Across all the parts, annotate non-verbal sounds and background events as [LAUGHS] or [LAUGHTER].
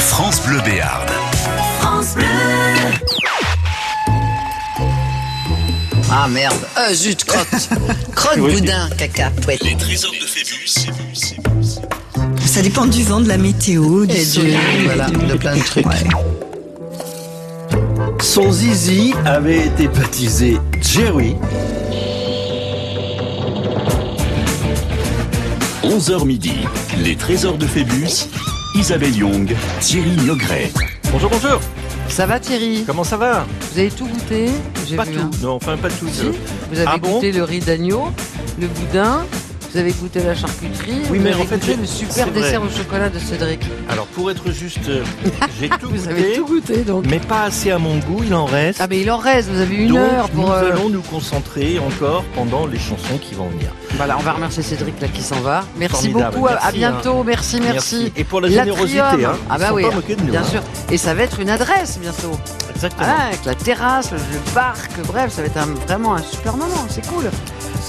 France Bleu Béarn. France Bleu. Ah merde. Euh, zut, crotte. [LAUGHS] Crotte, boudin, caca, pouette. Les trésors de Phébus. Ça dépend du vent, de la météo, du Et du, soleil. voilà, de plein de trucs. Son zizi avait été baptisé Jerry. 11h midi. Les trésors de Phébus. Isabelle Young, Thierry Niogret. Bonjour, bonjour. Ça va Thierry? Comment ça va? Vous avez tout goûté? Pas vu, tout. hein. Non, enfin pas tout. Si euh. Vous avez Ah bon? goûté le riz d'agneau, le boudin, vous avez goûté la charcuterie, Oui, vous mais avez en fait, goûté le super vrai. dessert au chocolat de Cédric. Alors pour être juste, euh, [LAUGHS] j'ai tout Vous goûté, avez tout goûté donc. mais pas assez à mon goût. Il en reste. Ah mais il en reste, vous avez une Donc heure pour... nous euh, allons nous concentrer encore pendant les chansons qui vont venir. Voilà, on va remercier Cédric là qui s'en va. Merci Formidable, beaucoup, à- à merci, bientôt, merci, merci. Et pour la générosité, hein. Ah bah oui, pas de nous. Bien hein. sûr. Et ça va être une adresse bientôt. Exactement. Ah, avec la terrasse, le parc, bref, ça va être un- vraiment un super moment, c'est cool.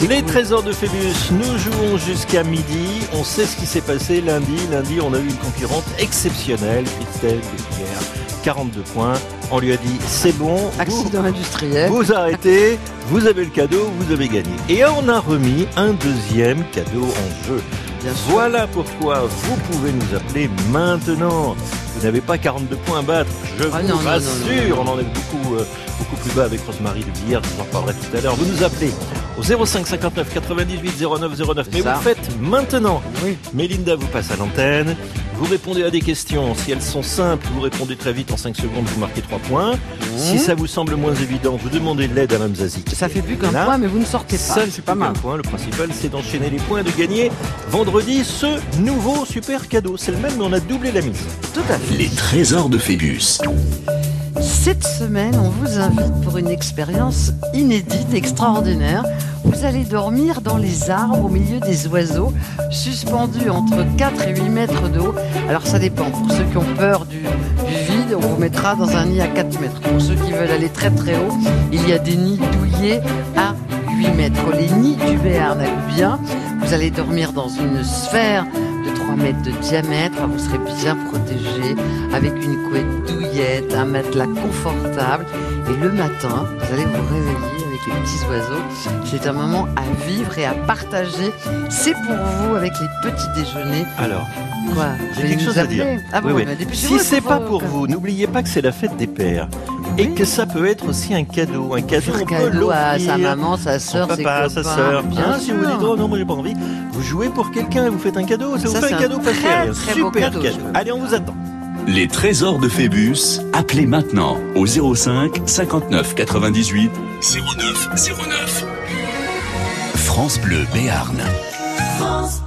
Les cool. trésors de Phébus, nous jouons jusqu'à midi. On sait ce qui s'est passé lundi. Lundi, on a eu une concurrente exceptionnelle, Christelle Pierre, 42 points. On lui a dit c'est bon, vous, Accident industriel. vous arrêtez, vous avez le cadeau, vous avez gagné. Et on a remis un deuxième cadeau en jeu. Bien sûr. Voilà pourquoi vous pouvez nous appeler maintenant. Vous n'avez pas 42 points à battre, je Ah vous non, rassure. non, On en est beaucoup, euh, beaucoup plus bas avec Rosemary de Billard, je vous en parlerai tout à l'heure. Vous nous appelez au 05 59 98 09 09. Mais ça. vous faites maintenant. Oui. Mélinda vous passe à l'antenne. Vous répondez à des questions. Si elles sont simples, vous répondez très vite en 5 secondes, vous marquez 3 points. Si ça vous semble moins évident, vous demandez de l'aide à Mme Zazie. Ça fait plus qu'un point, mais vous ne sortez pas. Ça, c'est pas mal. un point. Le principal, c'est d'enchaîner les points et de gagner vendredi ce nouveau super cadeau. C'est le même, mais on a doublé la mise. Tout à fait. Les trésors de Phébus. Cette semaine, on vous invite pour une expérience inédite, extraordinaire. Vous allez dormir dans les arbres au milieu des oiseaux, suspendus entre 4 et 8 mètres d'eau. Alors ça dépend. Pour ceux qui ont peur du, vide, on vous mettra dans un nid à 4 mètres. Pour ceux qui veulent aller très très haut, il y a des nids douillés à 8 mètres. Les nids du Béarn à bien. Vous allez dormir dans une sphère de 3 mètres de diamètre. Vous serez bien protégé avec une couette douillette, un matelas confortable. Et le matin, vous allez vous réveiller les petits oiseaux. C'est un moment à vivre et à partager. C'est pour vous avec les petits déjeuners. Alors, Quoi j'ai quelque chose à dire. Ah bon, Oui, Si c'est pas pour vous, n'oubliez pas que c'est la fête des pères. Et que ça peut être aussi un cadeau. Un cadeau, peut cadeau à sa maman, sa Son soeur, ses papa, copains. sa sœur. Bien Hein, si vous dites, oh non, moi j'ai pas envie, vous jouez pour quelqu'un et vous faites un cadeau. Ça, Ça, vous fait c'est un un cadeau pas cher. beau Super cadeau, cadeau. Allez, on vous attend. Les trésors de Phébus. Appelez maintenant au 05 59 98 09 09. France Bleu Béarn. France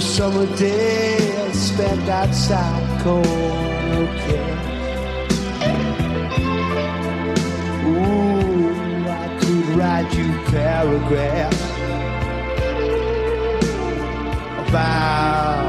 summer days spent outside Cornuccia. Ooh, I could write you paragraphs about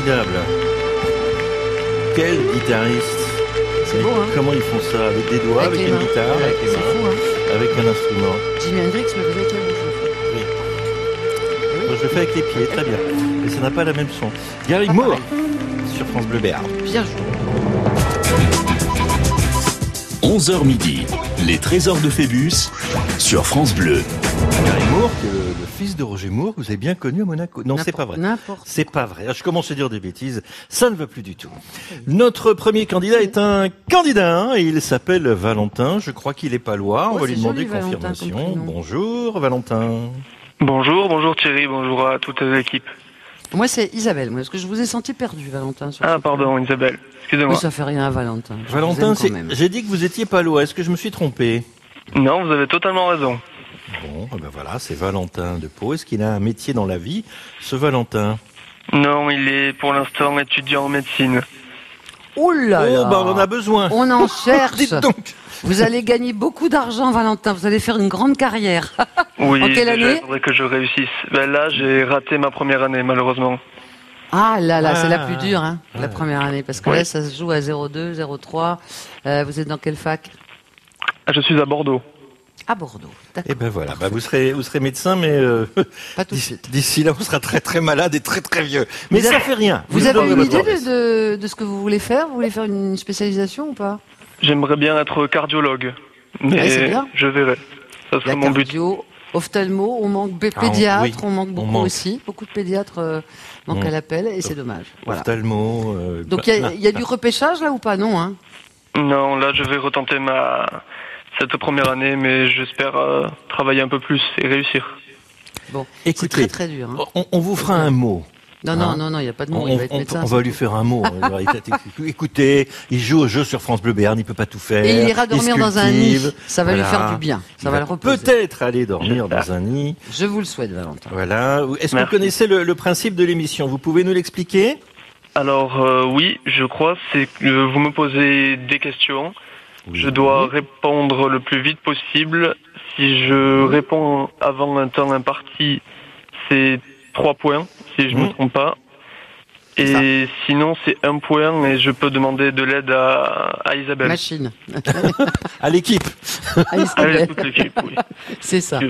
Formidable. Quel guitariste. C'est beau, hein Comment ils font ça Avec des doigts, avec, une mains. guitare, avec les C'est mains, fou, hein. avec un instrument. Jimi Hendrix le faisait avec la bouche. Moi, je le fais avec les pieds, très bien. Mais ça n'a pas la même son. Gary Pas Moore sur France Bleu Béarn. Bien joué. 11h midi, les trésors de Phébus sur France Bleu. Gary Moore, qui Roger Moore, que vous avez bien connu à Monaco. Non, c'est pas vrai. N'importe. C'est pas vrai. Je commence à dire des bêtises. Ça ne va plus du tout. Notre premier candidat est un candidat. hein, et il s'appelle Valentin. Je crois qu'il est palois. On Oh, va lui demander joli, confirmation. Bonjour, Valentin. Bonjour, bonjour Thierry, bonjour à toute l'équipe. Moi, c'est Isabelle. Moi, est-ce que je vous ai senti perdu, Valentin sur Ah pardon Isabelle, Oui, excusez-moi. ça fait rien à Valentin. Je Valentin, j'ai dit que vous étiez palois. Est-ce que je me suis trompé? Non, vous avez totalement raison. Bon, eh ben voilà, c'est Valentin de Pau. Est-ce qu'il a un métier dans la vie, ce Valentin? Non, il est pour l'instant étudiant en médecine. Oh là Oh, bah on en a besoin. On en [LAUGHS] cherche. Dites donc. Vous allez gagner beaucoup d'argent, Valentin. Vous allez faire une grande carrière. [LAUGHS] Oui, En quelle année? il faudrait que je réussisse. Ben là, j'ai raté ma première année, malheureusement. Ah là là, c'est la Ah. plus dure, hein, la première année, parce que Oui. là, ça se joue à 0,2, 0,3. Euh, vous êtes dans quelle fac? Ah, Je suis à Bordeaux. À Bordeaux. Eh ben voilà, bah vous serez, vous serez médecin, mais euh, [LAUGHS] Pas tout de d'ici là, on sera très très malade et très très vieux. Mais Vous ça avez- fait rien. Vous avez une idée de, de, de ce que vous voulez faire? Vous voulez faire une spécialisation ou pas? J'aimerais bien être cardiologue, Ouais, c'est mais bien. je verrai. Ça sera mon but. cardio, ophtalmo, on manque Ah, on- pédiatre, oui, on manque on beaucoup manque. aussi. Beaucoup de pédiatres euh, manquent à l'appel et c'est dommage. Voilà. Ophtalmo. euh, Donc il y, a- bah, y a du repêchage là ou pas? Non, hein Non, là, je vais retenter ma cette première année, mais j'espère euh, travailler un peu plus et réussir. Bon, c'est Écoutez, très très dur. hein. on, on vous fera un mot. Non, hein non, non, non, il n'y a pas de mot. On, il va être on- médecin. on va lui faire un mot. [LAUGHS] Écoutez, il joue au jeu sur France Bleu Béarn, il peut pas tout faire. Et il ira dormir dans un nid. Ça va lui faire du bien. Ça Il va le reposer. Peut-être aller dormir dans un nid. Je vous le souhaite, Valentin. Voilà. Est-ce que vous connaissez le, le principe de l'émission? Vous pouvez nous l'expliquer? Alors euh, oui, je crois, c'est que vous me posez des questions. Je dois répondre le plus vite possible. Si je réponds avant un temps imparti, c'est trois points, si je ne me Mhm. trompe pas. Et sinon, c'est un point et je peux demander de l'aide à, à Isabelle. Machine. [LAUGHS] À l'équipe. À toute l'équipe, oui. [LAUGHS] C'est ça.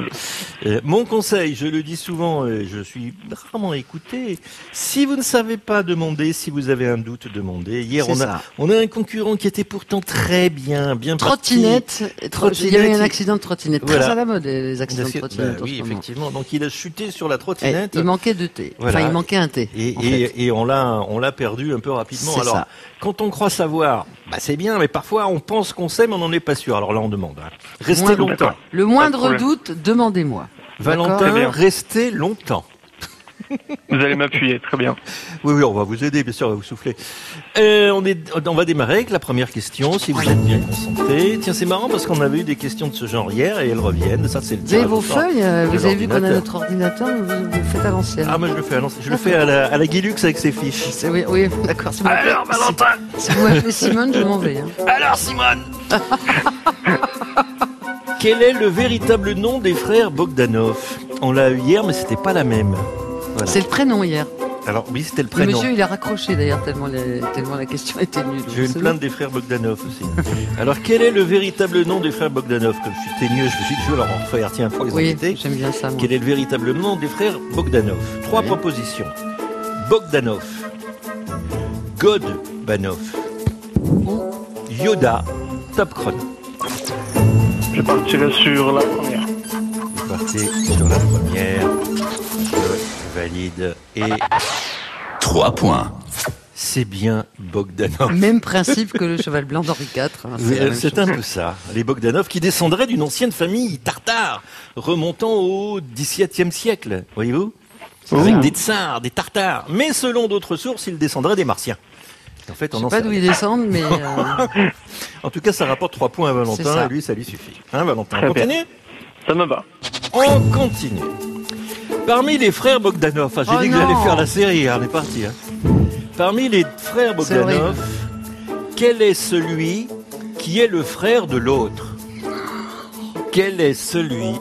Euh, mon conseil, je le dis souvent, et je suis rarement écouté. Si vous ne savez pas demander, si vous avez un doute, demandez. Hier, on a, on a un concurrent qui était pourtant très bien, bien parti. Trottinette. Il y Trottinette, avait un accident de trottinette. Très Voilà. à la mode, les accidents de Bah trottinette. en oui, effectivement. Donc il a chuté sur la Eh, trottinette. il manquait de thé. Voilà. Enfin, il manquait un thé. Et, en et- fait. et on l'a on l'a perdu un peu rapidement. Alors ça. quand on croit savoir, bah c'est bien, mais parfois on pense qu'on sait, mais on n'en est pas sûr. Alors là on demande. hein. Restez longtemps. Le moindre doute, demandez-moi. Valentin, bien. restez longtemps. Vous allez m'appuyer, très bien. Oui, oui, on va vous aider, bien sûr, on va vous souffler. Euh, on, est, on va démarrer avec la première question, si vous êtes bien concentrés. Tiens, c'est marrant parce qu'on avait eu des questions de ce genre hier et elles reviennent. Ça, c'est le Vous avez vos feuilles, euh, vous avez vu qu'on a notre ordinateur, vous, vous le faites à l'ancienne. Ah, moi je le fais à l'ancienne. Je le fais à la, à la Guilux avec ses fiches. C'est- oui, oui, [LAUGHS] d'accord. Si Alors, Valentin si, si vous m'appelez Simone, je m'en vais. hein. Alors, Simone [LAUGHS] Quel est le véritable nom des frères Bogdanov? On l'a eu hier, mais c'était pas la même. Voilà. C'est le prénom hier. Alors, oui, c'était le Le prénom. monsieur, il a raccroché d'ailleurs tellement, les- tellement la question [LAUGHS] était nulle. J'ai eu une plainte des frères Bogdanov aussi. Alors, quel est le véritable nom des frères Bogdanov Comme je suis teigneux, je me suis dit, je vais leur en refaire. Tiens, pour les Oui, j'aime bien ça. moi. Quel est le véritable nom des frères Bogdanov Trois Oui. propositions. Bogdanov, Godbanov ou Yoda Top Chrono. Je partirai sur la première. Vous partez sur la première. Valide. Et 3 points. c'est bien Bogdanov. Même principe que le cheval blanc d'Henri IV. hein, C'est chose. un peu ça. Les Bogdanov qui descendraient d'une ancienne famille tartare, remontant au XVIIe siècle, voyez-vous? Avec des tsars, des tartares. Mais selon d'autres sources, ils descendraient des Martiens. En fait, Je on sais en pas d'où ils descendent, mais [LAUGHS] euh, En tout cas, ça rapporte 3 points à Valentin, et lui, ça lui suffit. Hein, Valentin On continue? Ça me va. On continue. Parmi les frères Bogdanov, ah, j'ai Oh dit que j'allais faire la série, hein, on est parti. hein. Parmi les frères Bogdanov, quel est celui qui est le frère de l'autre? Quel est celui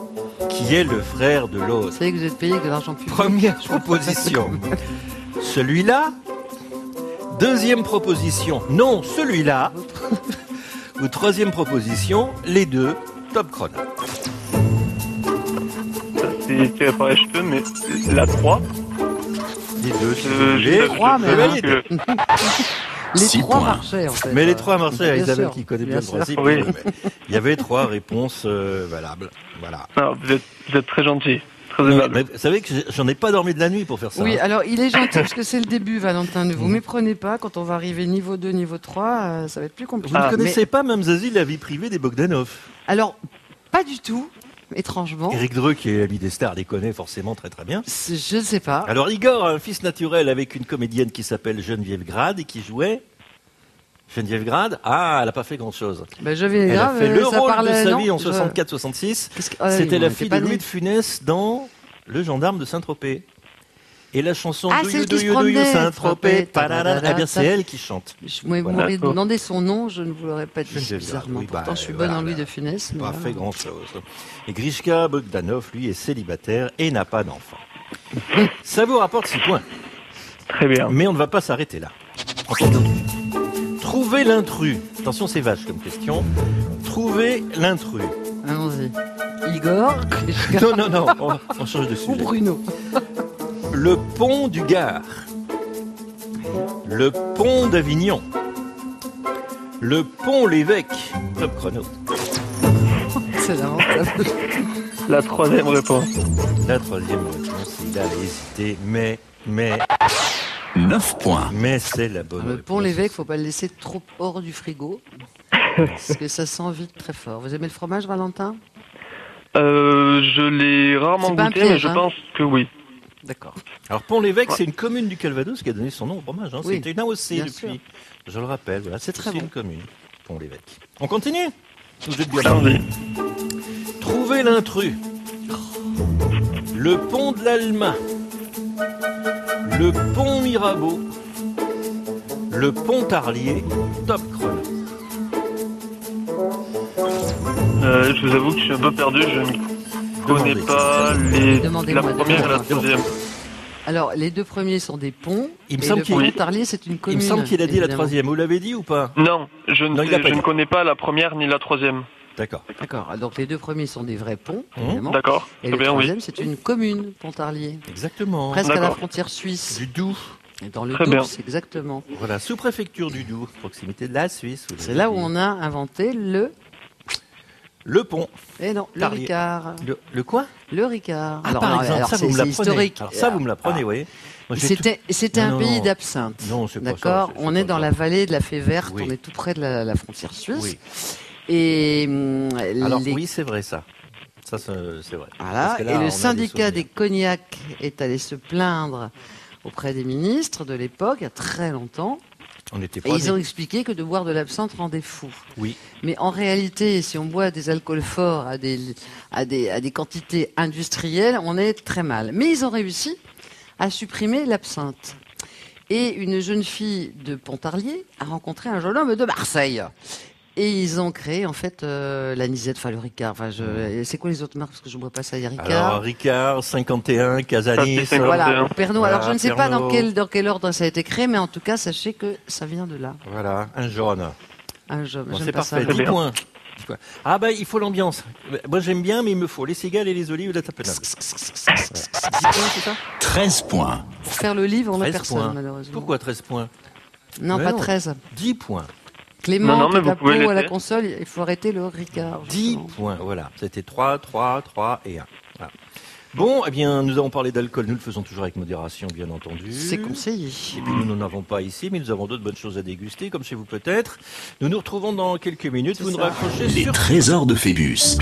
qui est le frère de l'autre? Vous savez que vous êtes payé avec de l'argent public. Première proposition. Celui-là. Deuxième proposition. Non, celui-là. Ou troisième proposition, les deux. Top chrono. C'est tiré par les cheveux, mais la 3. Les deux, Euh, je- Trois, je mais alors. que- [LAUGHS] Les Six trois points. marchaient en fait. Mais les trois Bien Isabelle sûr, qui connaît bien, bien le principe. Oui. Il y avait trois réponses euh, valables. Voilà. Vous, êtes, vous êtes très gentil. Très Mais, aimable. vous savez que j'en ai pas dormi de la nuit pour faire ça. Oui, hein. alors il est gentil parce que c'est le [LAUGHS] début, Valentin. Ne vous Mm. méprenez pas. Quand on va arriver niveau 2, niveau 3, euh, ça va être plus compliqué. Vous ne Ah, connaissez pas, Mme Zazie, la vie privée des Bogdanov alors, pas du tout, [LAUGHS] étrangement. Éric Dreux, qui est l'ami des stars, les connaît forcément très très bien. Je ne sais pas. Alors Igor a un fils naturel avec une comédienne qui s'appelle Geneviève Grade et qui jouait... Geneviève Grade Ah, elle n'a pas fait grand-chose. Ben, je vais Elle a fait euh, le ça rôle parlait, de sa non vie en Je- 64-66. Qu'est-ce que- ah C'était la fille de Louis de Funès dans Le gendarme de Saint-Tropez. Et la chanson Ah, Do you, do you, do you, promenait, Saint-Tropez, eh bien c'est elle qui chante. Je vous Voilà. demandé son nom, je ne vous l'aurais pas dit Grade, bizarrement. oui, bah, Pourtant, je suis voilà, bonne en là. de Funès. Pas voilà. fait grand-chose. Et Grishka Bogdanov, lui, est célibataire et n'a pas d'enfant. [LAUGHS] Ça vous rapporte 6 points. Très bien. Mais on ne va pas s'arrêter là. Trouver l'intrus. Attention, c'est vache comme question. Trouver l'intrus. Allons-y. Igor, [LAUGHS] Non, non, non, on, on change de ou sujet. Bruno? Le pont du Gard. Le pont d'Avignon. Le pont l'évêque. Top chrono. C'est lamentable. [LAUGHS] La troisième réponse. La troisième réponse, il a hésité, mais, mais, 9 points. mais c'est la bonne Le réponse. pont l'évêque, faut pas le laisser trop hors du frigo. Parce que ça sent vite très fort. Vous aimez le fromage, Valentin? Euh, je l'ai rarement goûté, piège, mais je hein. pense que oui. D'accord. Alors Pont-l'Évêque, c'est une commune du Calvados qui a donné son nom au fromage. Hein. Oui, C'était une AOC bien depuis. sûr. Je le rappelle, voilà, c'est très très bon. une commune. Pont-l'Évêque. On continue Vous êtes bien. Trouver l'intrus. Le pont de l'Alma. Le pont Mirabeau. Le pont Tarlier. Top chrono. Euh, je vous avoue que je suis un peu perdu. Je ne connais Demandez. pas les... la première et la troisième. Alors, les deux premiers sont des ponts. Il me et semble le qu'il- Pontarlier, c'est une Il commune. me semble qu'il a dit la évidemment. troisième. Vous l'avez dit ou pas Non, je, ne, Non, il a sais- pas je dit. ne connais pas la première ni la troisième. D'accord. D'accord. Donc, les deux premiers sont des vrais ponts, Mmh. évidemment. D'accord, Et très le bien, oui. troisième, c'est une commune, Pontarlier. Exactement. Presque à la D'accord. frontière suisse. Du Doubs. Et dans le Très Doubs, exactement. Voilà, sous-préfecture du Doubs, proximité de la Suisse. vous C'est là où dit. on a inventé le. Le pont. Eh non, le. Ricard. Le, le quoi? Le Ricard. Ah, par non, exemple, ça c'est- vous me historique. Alors ça vous me l'apprenez, Ah. vous voyez. C'était un non, pays d'absinthe. Non, c'est pas ça, D'accord? On est dans ça. la vallée de la Fée Verte, Oui. on est tout près de la, la frontière suisse. Oui. Et hum, Alors les- oui, c'est vrai ça. Ça, c'est vrai. voilà. Là, et le syndicat des, cognacs est allé se plaindre auprès des ministres de l'époque, il y a très longtemps. On Et ils ont expliqué que de boire de l'absinthe rendait fou. Oui. Mais en réalité, si on boit des alcools forts à des, à des, à des quantités industrielles, on est très mal. Mais ils ont réussi à supprimer l'absinthe. Et une jeune fille de Pontarlier a rencontré un jeune homme de Marseille. Et ils ont créé en fait euh, la Nisette, enfin le Ricard. Enfin, je... C'est quoi les autres marques? Parce que je ne bois pas ça, il y a Ricard. Alors Ricard, 51, Casanis. Voilà, Pernod. voilà, Alors je ne sais pas dans quel, dans quel ordre ça a été créé, mais en tout cas, sachez que ça vient de là. Voilà, un jaune. Un jeune, Bon, c'est pas ça. parfait. 10 bien. points. 10 points. Ah bah il faut l'ambiance. Moi j'aime bien, mais il me faut les cigales et les olives de la tapenade. 10 points, c'est ça? 13 points. Pour faire le livre, on n'a 13 personne, points. malheureusement. Pourquoi 13 points? Non, Mais pas non. 13. 10 points. Clément, Non, non, mais vous pouvez à la console, il faut arrêter le Ricard. 10 justement. points, voilà. C'était 3, 3, 3 et 1. Voilà. Bon, eh bien, nous avons parlé d'alcool. Nous le faisons toujours avec modération, bien entendu. C'est conseillé. Et puis nous n'en avons pas ici, mais nous avons d'autres bonnes choses à déguster, comme chez vous peut-être. Nous nous retrouvons dans quelques minutes. Vous nous ça. raccrochez Les sur... trésors de Phébus.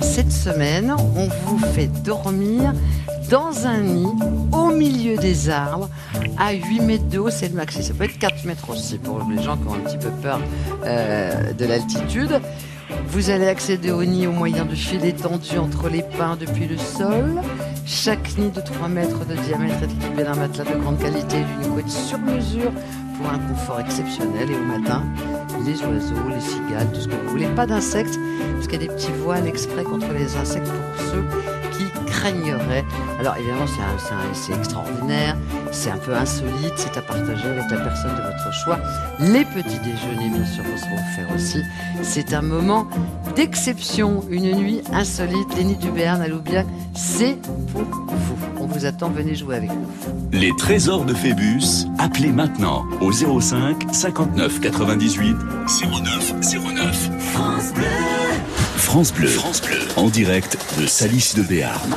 Cette semaine, on vous fait dormir dans un nid au milieu des arbres à 8 mètres de haut, c'est le maxi. Ça peut être 4 mètres aussi pour les gens qui ont un petit peu peur euh, de l'altitude. Vous allez accéder au nid au moyen de filets tendus entre les pins depuis le sol. Chaque nid de 3 mètres de diamètre est équipé d'un matelas de grande qualité et d'une couette sur mesure pour un confort exceptionnel. Et au matin, les oiseaux, les cigales, tout ce que vous voulez. Pas d'insectes, parce qu'il y a des petits voiles exprès contre les insectes pour ceux qui craigneraient. Alors évidemment, c'est un- c'est un- c'est extraordinaire, c'est un peu insolite, c'est à partager avec la personne de votre choix. Les petits déjeuners, bien sûr, vont seront offerts aussi. C'est un moment d'exception, une nuit insolite. Les nids du Béarn à Loubiac, c'est pour vous. On vous attend, venez jouer avec nous. Les trésors de Phébus. Appelez maintenant au 05 59 98 09 09. France Bleu. France Bleu. France Bleu. En direct de Salis de Béarn.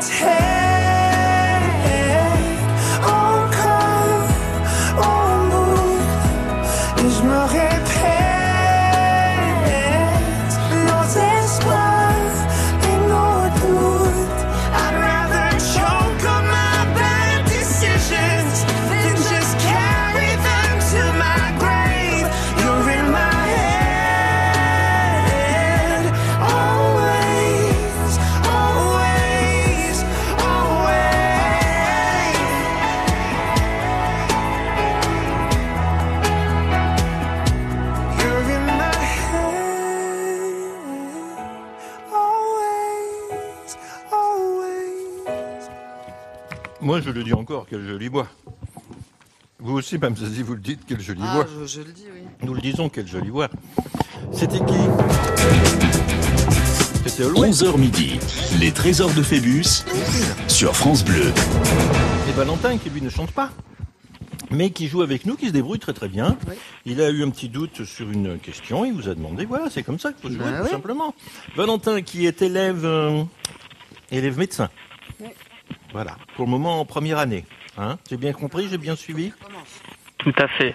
dans ma Moi, je le dis encore, quel joli bois. Vous aussi, même si vous le dites, quel joli Ah, bois. je, je le dis, oui. Nous le disons, quel joli bois. C'était qui? C'était Aulway 11h midi, les trésors de Phébus sur France Bleu. Et Valentin, qui lui ne chante pas, mais qui joue avec nous, qui se débrouille très très bien. Oui. Il a eu un petit doute sur une question, il vous a demandé, voilà, c'est comme ça qu'il faut jouer, Bah tout oui. simplement. Valentin, qui est élève, euh, élève médecin. Voilà, pour le moment en première année. Hein? J'ai bien compris, j'ai bien suivi? Tout à fait.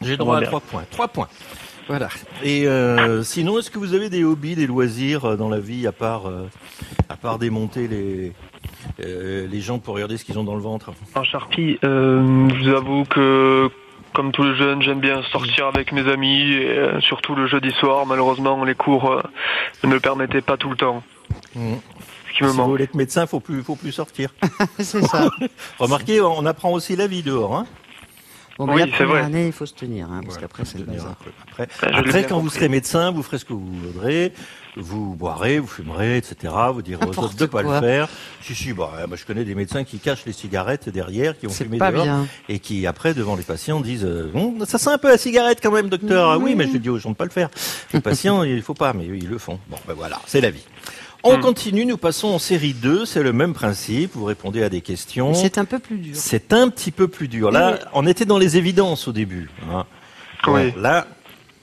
J'ai droit à trois points. Trois points. Voilà. Et euh, sinon, est-ce que vous avez des hobbies, des loisirs euh, dans la vie, à part, euh, à part démonter les, euh, les gens pour regarder ce qu'ils ont dans le ventre? En Charpie, euh, je vous avoue que comme tous les jeunes, j'aime bien sortir avec mes amis, et euh, surtout le jeudi soir. Malheureusement, les cours euh, ne me permettaient pas tout le temps. Mhm. Ce qui me Si vous voulez être médecin, faut plus, faut plus sortir. [LAUGHS] C'est ça. [LAUGHS] Remarquez, on apprend aussi la vie dehors. Hein Bon, Oui, c'est vrai. année, il faut se tenir, hein, parce Ouais, qu'après, c'est le tenir bazar. un peu. Après, après quand vous serez médecin, vous ferez ce que vous voudrez, vous boirez, vous fumerez, etc. Vous direz aux autres de pas le faire. Si, si, bah, moi je connais des médecins qui cachent les cigarettes derrière, qui ont fumé dehors, bien. et qui après, devant les patients, disent euh, Hum, Ça sent un peu la cigarette quand même, docteur. Ah oui, mais je lui dis aux gens de pas le faire. Les patients, il faut pas, mais eux, ils le font. Bon, ben voilà, c'est la vie. On continue, nous passons en série 2, c'est le même principe, vous répondez à des questions. C'est un peu plus dur. C'est un petit peu plus dur. Là, on était dans les évidences au début. hein. Bon, Oui. Là,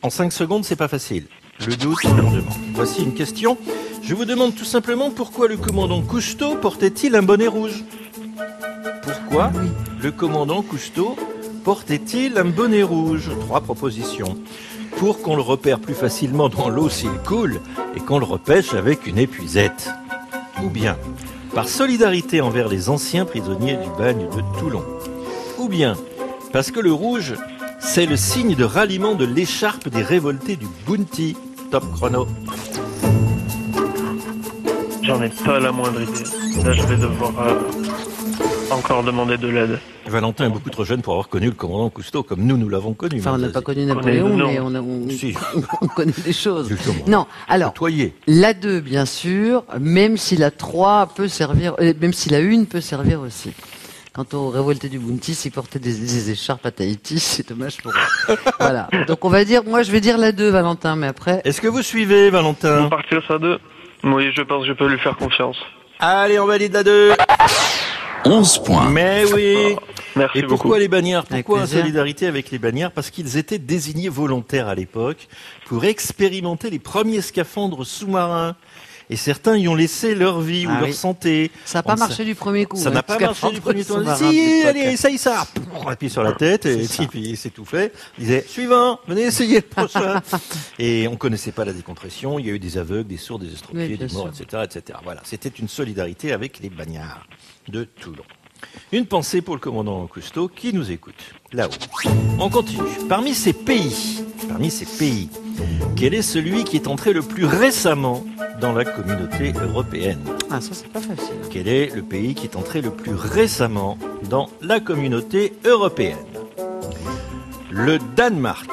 en 5 secondes, c'est pas facile. Le doute, on leur demande. Voici une question. Je vous demande tout simplement pourquoi le commandant Cousteau portait-il un bonnet rouge? Pourquoi le commandant Cousteau portait-il un bonnet rouge? Trois propositions. Pour qu'on le repère plus facilement dans l'eau s'il coule et qu'on le repêche avec une épuisette. Ou bien par solidarité envers les anciens prisonniers du bagne de Toulon. Ou bien parce que le rouge, c'est le signe de ralliement de l'écharpe des révoltés du Bounty. Top chrono. J'en ai pas la moindre idée. Là, je vais devoir euh, encore demander de l'aide. Valentin est beaucoup trop jeune pour avoir connu le commandant Cousteau comme nous, nous l'avons connu. Enfin, on n'a pas connu Napoléon, mais on, a, on, Si. [LAUGHS] on connaît des choses. Justement. Non, alors, la 2, bien sûr, même si la 3 peut servir, euh, même si la 1 peut servir aussi. Quant aux révoltés du Bounty, s'ils portaient des, des écharpes à Tahiti, [LAUGHS] c'est dommage pour eux. voilà. Donc on va dire, moi je vais dire la 2, Valentin, mais après, Est-ce que vous suivez, Valentin? On partir sur deux? Oui, je pense que je peux lui faire confiance. Allez, on valide la 2. 11 points. Mais oui. Merci Et beaucoup. pourquoi les bannières? Avec Pourquoi plaisir. solidarité avec les bannières? Parce qu'ils étaient désignés volontaires à l'époque pour expérimenter les premiers scaphandres sous-marins. Et certains y ont laissé leur vie Ah ou leur oui. santé. ça n'a On pas ne marché du premier coup. Ça hein, n'a pas parce marché du premier sous-marin Si, d'époque. allez, essaye ça. Pouf, Appuie sur la tête et puis c'est tout fait. Il disait suivant, venez essayer le prochain. [LAUGHS] et on connaissait pas la décompression. Il y a eu des aveugles, des sourds, des estropiés, Oui, des morts, sûr. etc., etc. Voilà, c'était une solidarité avec les bagnards de Toulon. Une pensée pour le commandant Cousteau qui nous écoute là-haut. On continue. Parmi ces pays, parmi ces pays, quel est celui qui est entré le plus récemment dans la communauté européenne? Ah, ça c'est pas facile. quel est le pays qui est entré le plus récemment dans la communauté européenne? Le Danemark,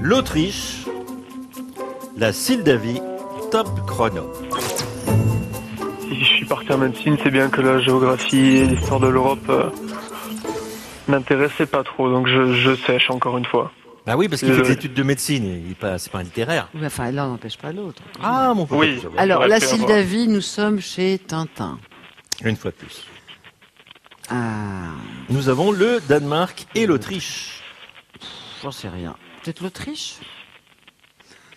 l'Autriche, la Moldavie, top chrono. Si je suis parti en médecine, c'est bien que la géographie et l'histoire de l'Europe euh, m'intéressaient pas trop, donc je, je sèche encore une fois. Bah oui, parce qu'il fait des études de médecine, il pas, c'est pas un littéraire. Oui, Enfin, l'un n'empêche pas l'autre. Ah, mon pauvre. Oui. Alors, la. Sildavie, nous sommes chez Tintin. Une fois de plus. Ah, Nous avons le Danemark et l'Autriche. j'en sais rien. Peut-être l'Autriche?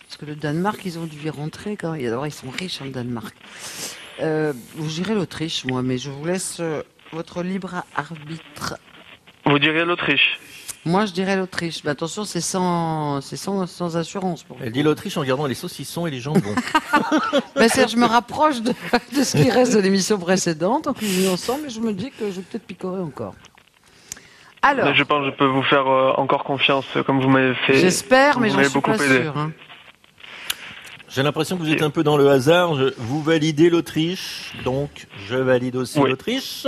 Parce que le Danemark, ils ont dû y rentrer quand même. Alors, ils sont riches, hein, le Danemark. Euh, vous direz l'Autriche, moi, mais je vous laisse euh, votre libre arbitre. Vous diriez l'Autriche. Moi, je dirais l'Autriche. Mais attention, c'est sans, c'est sans, sans assurance. Pour Elle dit l'Autriche en gardant les saucissons et les jambons. [LAUGHS] Ben, je me rapproche de, [LAUGHS] de ce qui reste de l'émission précédente, en cuisinant ensemble, et je me dis que je vais peut-être picorer encore. Alors, Mais je pense que je peux vous faire euh, encore confiance, comme vous m'avez fait. j'espère, mais j'en suis beaucoup pas sûre. hein. J'ai l'impression que vous êtes un peu dans le hasard. Je- vous validez l'Autriche, donc je valide aussi Oui. l'Autriche.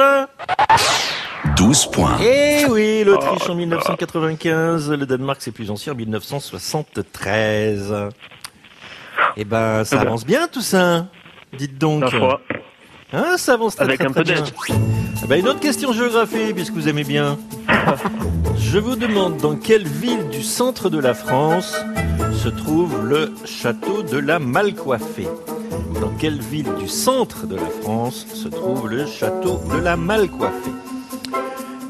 12 points. Et oui, l'Autriche Oh, en 1995, le Danemark c'est plus ancien en 1973. Eh ben, ça Eh ben. avance bien tout ça. Dites donc. Hein, ça avance très, Avec très, un très peu bien. Eh ben, une autre question géographie, puisque vous aimez bien. [LAUGHS] Je vous demande dans quelle ville du centre de la France se trouve le château de la Malcoiffée. Dans quelle ville du centre de la France se trouve le château de la Malcoiffée?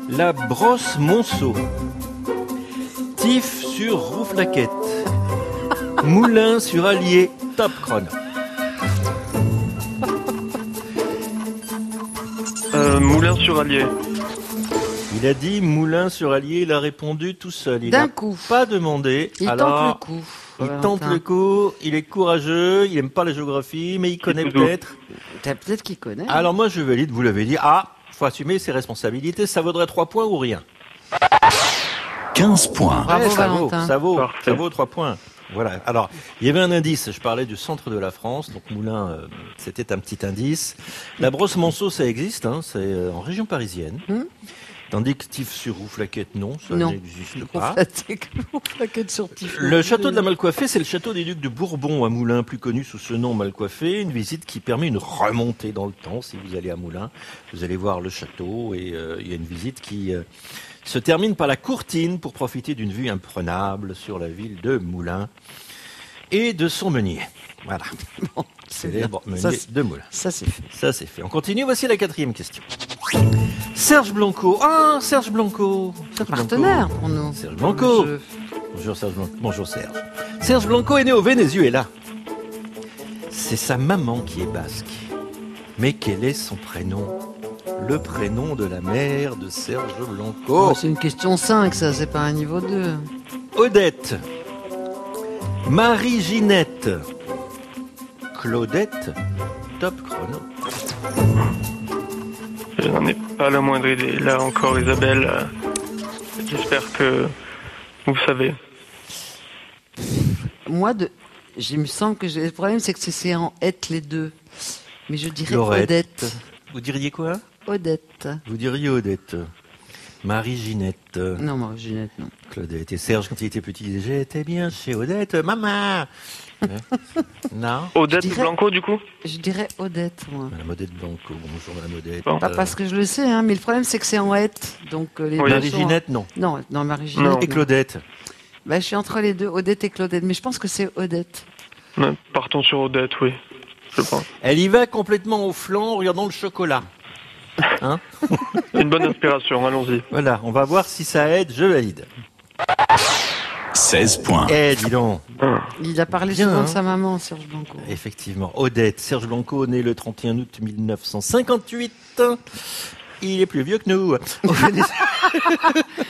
La Brosse Monceau, Tif sur Rouflaquette, [LAUGHS] Moulin sur Allier, top chrono. Euh, Moulin sur Allier. Il a dit Moulin sur Allier, il a répondu tout seul. Il D'un n'a coup. pas demandé. Il Alors, tente le coup. Il Valentin. tente le coup, il est courageux, il aime pas la géographie, mais il connaît peut-être. T'as Peut-être qu'il connaît. Alors moi je valide, vous l'avez dit, ah, faut assumer ses responsabilités, ça vaudrait 3 points ou rien? 15 points. Bravo, Ouais, ça vaut, ça vaut, Parfait. ça vaut 3 points. Voilà. Alors, il y avait un indice, je parlais du centre de la France, donc Moulin, euh, c'était un petit indice. La brosse Monceau, ça existe, hein, c'est euh, en région parisienne. Hmm. Tandis que Tif sur Rouflaquette, non, ça n'existe pas. Plaquette [LAUGHS] sur Tif. Le château de la Malcoiffée, c'est le château des ducs de Bourbon à Moulins, plus connu sous ce nom Malcoiffé. Une visite qui permet une remontée dans le temps. Si vous allez à Moulins, vous allez voir le château et euh, il y a une visite qui euh, se termine par la courtine pour profiter d'une vue imprenable sur la ville de Moulins et de son meunier. Voilà, célèbre bien. meunier Ça, c'est- de Moulins. Ça, c'est fait. Ça, c'est fait. On continue. Voici la quatrième question. Serge Blanco. Ah, Serge Blanco. Serge Blanco. Partenaire pour nous. Serge Blanco. Bonjour Serge Blanco. Bonjour Serge. Serge Blanco est né au Venezuela. C'est sa maman qui est basque. Mais quel est son prénom? Le prénom de la mère de Serge Blanco. Oh, c'est une question 5, ça, c'est pas un niveau 2. Odette. Marie-Ginette. Claudette. Top chrono. Je n'en ai pas la moindre idée. Là encore, Isabelle, euh, j'espère que vous savez. Moi, de... il me semble que le problème, c'est que c'est- en être les deux. Mais je dirais Laurette. Odette. Vous diriez quoi? Odette. Vous diriez Odette. Marie-Ginette. Non, moi, Ginette, non. Claudette et Serge, quand il était petit, il disait J'étais bien chez Odette, maman Ouais. [LAUGHS] Non Odette dirais- Blanco, du coup Je dirais Odette, moi. Madame Odette Blanco, bonjour Madame Odette. Bon. Pas Euh, parce que je le sais, hein, mais le problème, c'est que c'est en être. Donc, euh, les Oui. Marie-Ginette, non. en- Non, non, Marie-Ginette. Et Claudette Bah, je suis entre les deux, Odette et Claudette. Mais je pense que c'est Odette. Ouais, Partons sur Odette, oui. Je pense. Elle y va complètement au flanc en regardant le chocolat. [LAUGHS] Une bonne inspiration, allons-y. Voilà, on va voir si ça aide, je valide. 16 points. Eh, dis donc. Il a parlé Bien, souvent hein. de sa maman, Serge Blanco. Effectivement, Odette, Serge Blanco, né le 31 août 1958. Il est plus vieux que nous. Au, [LAUGHS]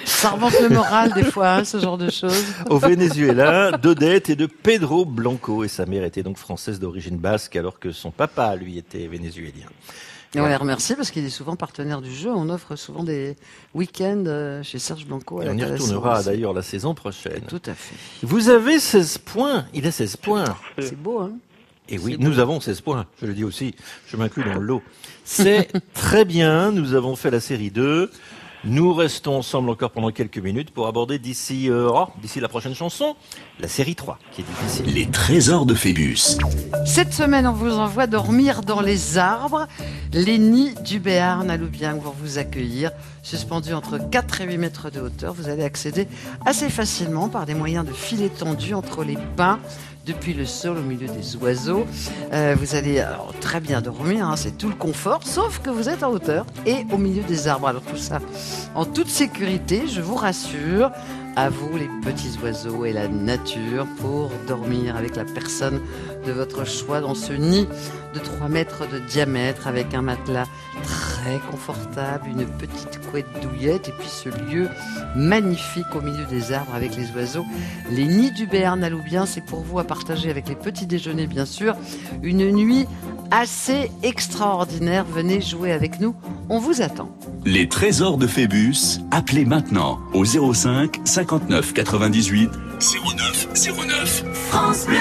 Ça remonte le moral, des fois, hein, ce genre de choses. au Venezuela, d'Odette et de Pedro Blanco. Et sa mère était donc française d'origine basque, alors que son papa, lui, était vénézuélien. Et on les remercie parce qu'il est souvent partenaire du jeu. On offre souvent des week-ends euh, chez Serge Blanco. à la on y retournera d'ailleurs la saison prochaine. Tout à fait. Vous avez 16 points. Il a 16 points. C'est beau, hein Et oui, nous avons 16 points. Je le dis aussi. Je m'inclus dans le lot. C'est [LAUGHS] très bien. Nous avons fait la série 2. Nous restons ensemble encore pendant quelques minutes pour aborder d'ici euh, oh, d'ici la prochaine chanson, la série 3, qui est difficile. Les trésors de Phébus. Cette semaine, on vous envoie dormir dans les arbres. Les nids du Béarn à Loubiang vont vous accueillir. Suspendus entre 4 et 8 mètres de hauteur, vous allez accéder assez facilement par des moyens de filets tendus entre les pins depuis le sol au milieu des oiseaux. Euh, vous allez alors, très bien dormir, hein, c'est tout le confort, sauf que vous êtes en hauteur et au milieu des arbres. Alors tout ça en toute sécurité, je vous rassure. À vous les petits oiseaux et la nature pour dormir avec la personne de votre choix dans ce nid de 3 mètres de diamètre avec un matelas très confortable, une petite couette douillette et puis ce lieu magnifique au milieu des arbres avec les oiseaux. Les nids du Béarn à Loubien, c'est pour vous à partager avec les petits déjeuners bien sûr. Une nuit assez extraordinaire. Venez jouer avec nous, on vous attend. Les trésors de Phébus, appelez maintenant au 05 59 98 09 09. France Bleu.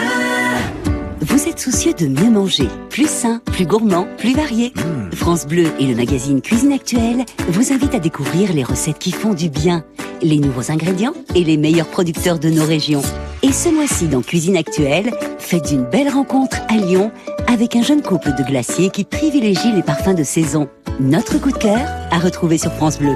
Vous êtes soucieux de mieux manger, plus sain, plus gourmand, plus varié France Bleu et le magazine Cuisine Actuelle vous invitent à découvrir les recettes qui font du bien, les nouveaux ingrédients et les meilleurs producteurs de nos régions. Et ce mois-ci dans Cuisine Actuelle, faites une belle rencontre à Lyon avec un jeune couple de glaciers qui privilégie les parfums de saison. Notre coup de cœur à retrouver sur France Bleu.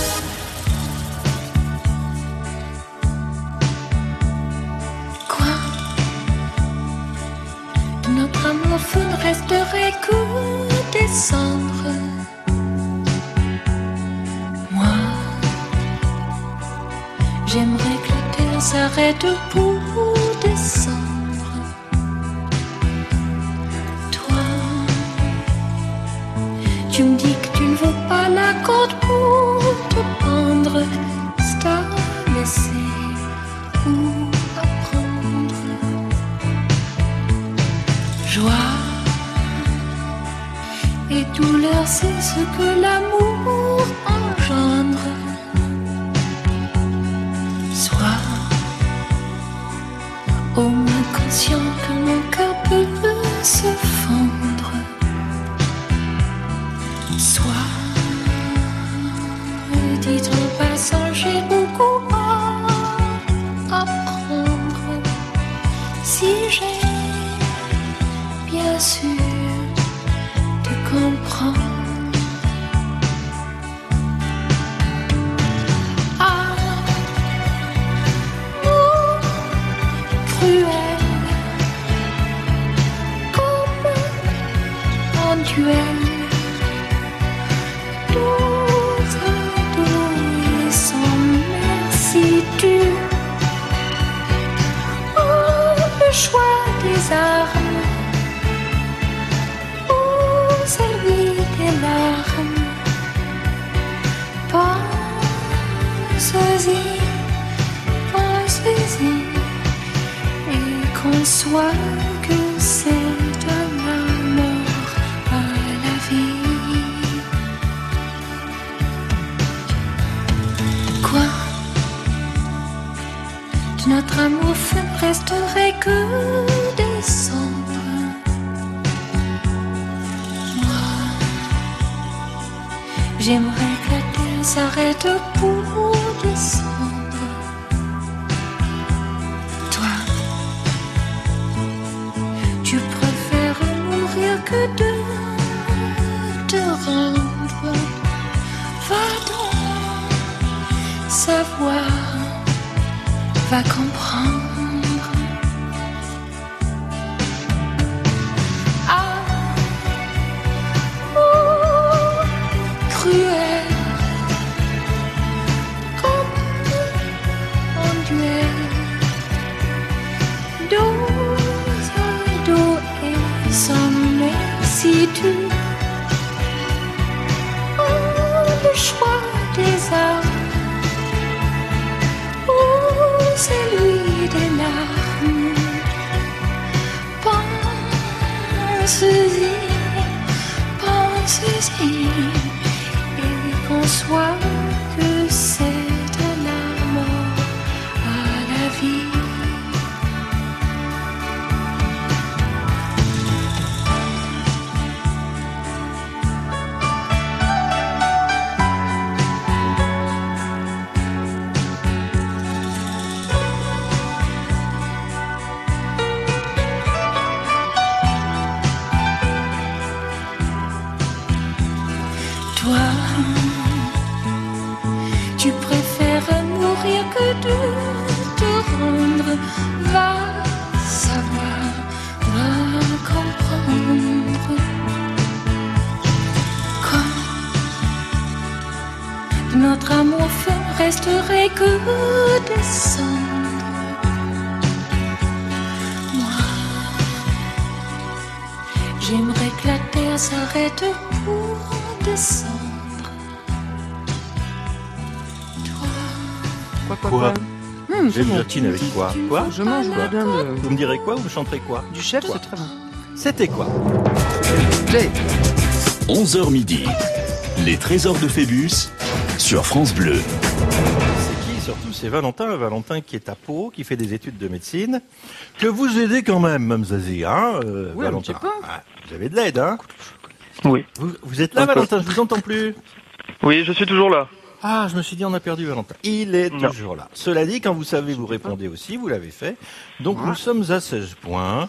Moi, j'aimerais que la terre s'arrête pour descendre. Toi, tu me dis que tu ne veux pas la corde pour te pendre. C'est ce que l'amour conçois que c'est de la mort à la vie Quoi? De notre amour ne resterait que des cendres. Moi, j'aimerais que la terre s'arrête pour de te rendre. Va donc savoir, va comprendre. Avec quoi Quoi Je mange Quoi bien de... Vous me direz quoi Vous me chanterez quoi Du chef, c'est très bon. C'était quoi 11h midi. Les trésors de Phébus sur France Bleu. C'est qui surtout C'est Valentin. Valentin qui est à Pau, qui fait des études de médecine. Que vous aidez quand même, Mme Zazie, hein euh, Oui, un Valentin. petit peu. Ah, vous avez de l'aide, hein Oui. vous, vous êtes là, Un peu. Valentin Je vous entends plus. Oui, je suis toujours là. Ah, je me suis dit, on a perdu Valentin. Il est Non. toujours là. Cela dit, quand vous savez, vous répondez aussi, vous l'avez fait. Donc, nous sommes à 16 points.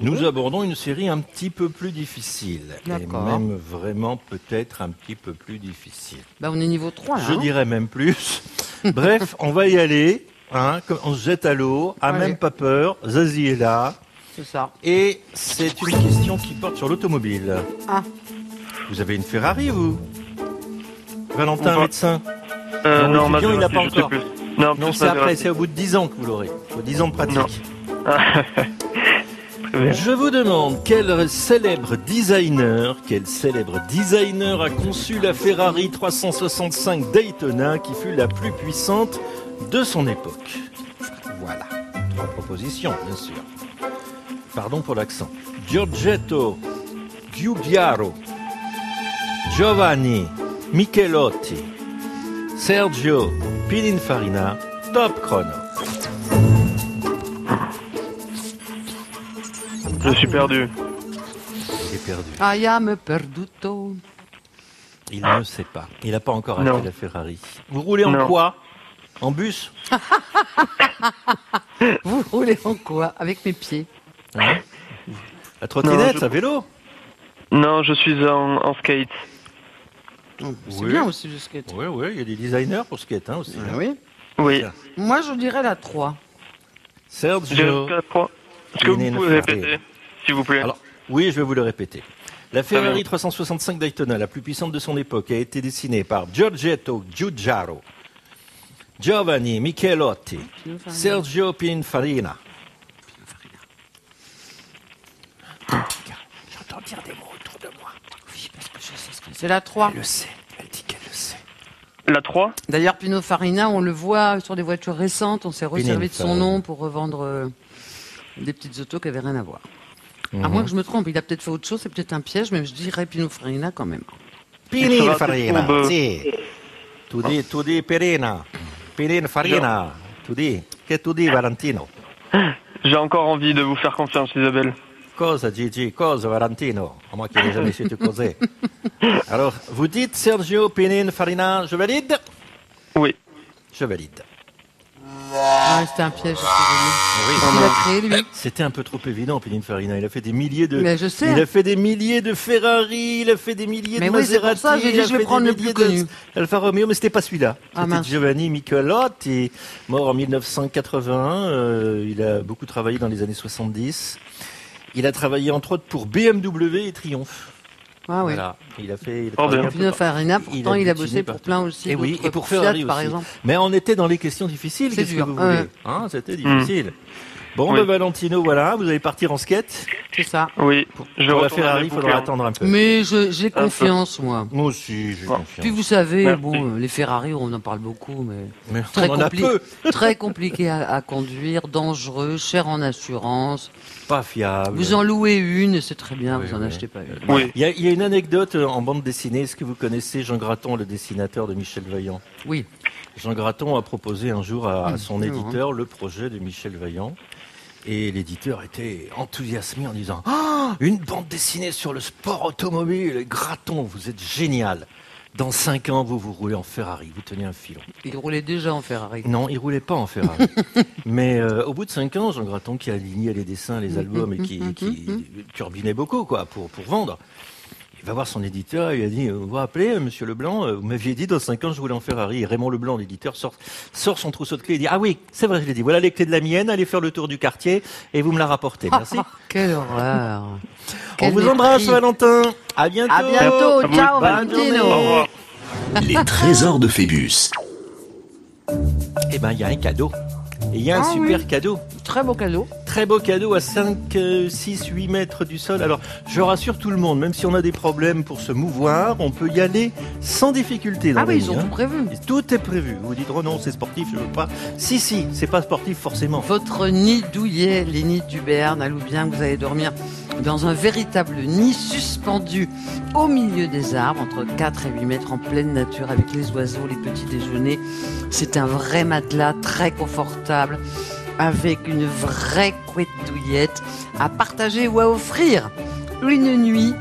Nous abordons une série un petit peu plus difficile. Et même vraiment peut-être un petit peu plus difficile. Bah, on est niveau 3 là. Je hein dirais même plus. [LAUGHS] Bref, on va y aller. Hein, comme- on se jette à l'eau. A Allez. même pas peur. Zazie est là. C'est ça. Et c'est une question qui porte sur l'automobile. Ah. Vous avez une Ferrari, vous? Valentin, médecin Euh, Non, l'étudiant, il l'a pas encore. plus. Non, c'est après, c'est au bout de 10 ans que vous l'aurez. Au 10 ans de pratique. [LAUGHS] Je vous demande quel célèbre designer, quel célèbre designer a conçu la Ferrari 365 Daytona qui fut la plus puissante de son époque? Voilà. Trois propositions, bien sûr. Pardon pour l'accent. Giorgetto Giugiaro, Giovanni Michelotti, Sergio Pininfarina, top chrono. Je suis perdu. Il est perdu. I am perduto. Il ne sait pas. Il n'a pas encore Non. acheté la Ferrari. Vous roulez en Non. quoi? En bus? [LAUGHS] Vous roulez en quoi? Avec mes pieds. Hein? La trottinette, Non, je- à vélo? Non, je suis en, en skate. C'est Oui. bien aussi le skate. Oui, oui, il y a des designers pour skate hein, aussi. Ah hein. oui. Oui. Moi, je dirais la 3. J'ai Sergio. jusqu'à trois. Est-ce que vous pouvez répéter, s'il vous plaît Alors, oui, je vais vous le répéter. La Ferrari bien. 365 Daytona, la plus puissante de son époque, a été dessinée par Giorgetto Giugiaro, Giovanni Michelotti, Sergio Pininfarina. J'entends dire des mots autour de moi. Oui, parce que je sais ce que C'est la 3. Elle le sait. Elle dit qu'elle le sait. La 3 D'ailleurs, Pinot Farina, on le voit sur des voitures récentes. On s'est resservi de son nom pour revendre euh, des petites autos qui n'avaient rien à voir. À Mhm. moins que je me trompe, il a peut-être fait autre chose, c'est peut-être un piège, mais je dirais Pinot Farina quand même. C'est sì. Tu dis, tu dis Perina. Pininfarina. Tu dis. Che tu dis, Valentino? J'ai encore envie de vous faire confiance, Isabelle. Cosa, Gigi? Cosa, Valentino? À moi qui n'ai jamais su te causer. [LAUGHS] Alors, vous dites Sergio Pininfarina, je valide? Oui. Je valide. Ah, c'était un piège, je suis venu. Il a créé, lui. C'était un peu trop évident, Pininfarina. Il a fait des milliers de. Mais je sais. Il a fait des milliers de Ferrari, il a fait des milliers Mais de oui, Maserati. ça, j'ai dit, il a je vais prendre le plus de connu. Alfa Romeo, mais c'était pas celui-là. Ah, C'était. Giovanni Michelotti, mort en 1981. euh, il a beaucoup travaillé dans les années 70. Il a travaillé entre autres pour BMW et Triumph. Ah oui. Voilà. Il a fait. Il a Oh, bien. peu Farina, pourtant, il a, bossé pour plein aussi. Et oui, d'autres, et pour Fiat, Ferrari par exemple. Mais on était dans les questions difficiles. Qu'est-ce que vous voulez Hein, C'était difficile. Bon, Oui. ben Valentino, voilà, vous allez partir en skate. C'est ça. Oui. Je Pour la Ferrari, il faudra attendre un peu. Mais j'ai peu. confiance, moi. Moi aussi, j'ai Bon. confiance. Puis vous savez, Merci. bon, les Ferrari, on en parle beaucoup, mais Mais très, on en a peu. [LAUGHS] très compliqué à, à conduire, dangereux, cher en assurance. Pas fiable. Vous en louez une, c'est très bien, Oui, vous en oui. achetez pas une. Oui. Il y, a, il y a une anecdote euh, en bande dessinée. Est-ce que vous connaissez Jean Graton, le dessinateur de Michel Vaillant Oui. Jean Graton a proposé un jour à, à son éditeur le projet de Michel Vaillant. Et l'éditeur était enthousiasmé en disant Ah, Une bande dessinée sur le sport automobile, Graton, vous êtes génial. Dans cinq ans, vous vous roulez en Ferrari, vous tenez un filon. Il roulait déjà en Ferrari. Non, il roulait pas en Ferrari. [LAUGHS] Mais euh, au bout de cinq ans, Jean Graton, qui alignait les dessins, les albums et qui, qui turbinait beaucoup quoi pour, pour vendre, Il va voir son éditeur, il lui a dit, euh, vous vous rappelez, euh, monsieur Leblanc, euh, vous m'aviez dit dans 5 ans je voulais en Ferrari. Et Raymond Leblanc, l'éditeur, sort, sort son trousseau de clés et dit, ah oui, c'est vrai, je l'ai dit, voilà les clés de la mienne, allez faire le tour du quartier et vous me la rapportez. [LAUGHS] Merci. Quelle horreur. On Quel vous embrasse. Valentin. À bientôt. À bientôt. Ciao. Valentino. Les trésors de Phébus. Eh ben, il y a un cadeau. Et il y a un Ah super oui. cadeau. Très beau cadeau. Très beau cadeau à 5, euh, 6, 8 mètres du sol. Alors, je rassure tout le monde, même si on a des problèmes pour se mouvoir, on peut y aller sans difficulté. dans Ah oui, ils ont hein. tout prévu. Et Tout est prévu. Vous dites, oh non, c'est sportif, je veux pas. Si, si, c'est pas sportif forcément. Votre nid douillet, les nids du Béarn, à Loubiens, vous allez dormir dans un véritable nid suspendu au milieu des arbres, entre 4 et 8 mètres en pleine nature, avec les oiseaux, les petits déjeuners. C'est un vrai matelas très confortable, avec une vraie couette douillette à partager ou à offrir. Une nuit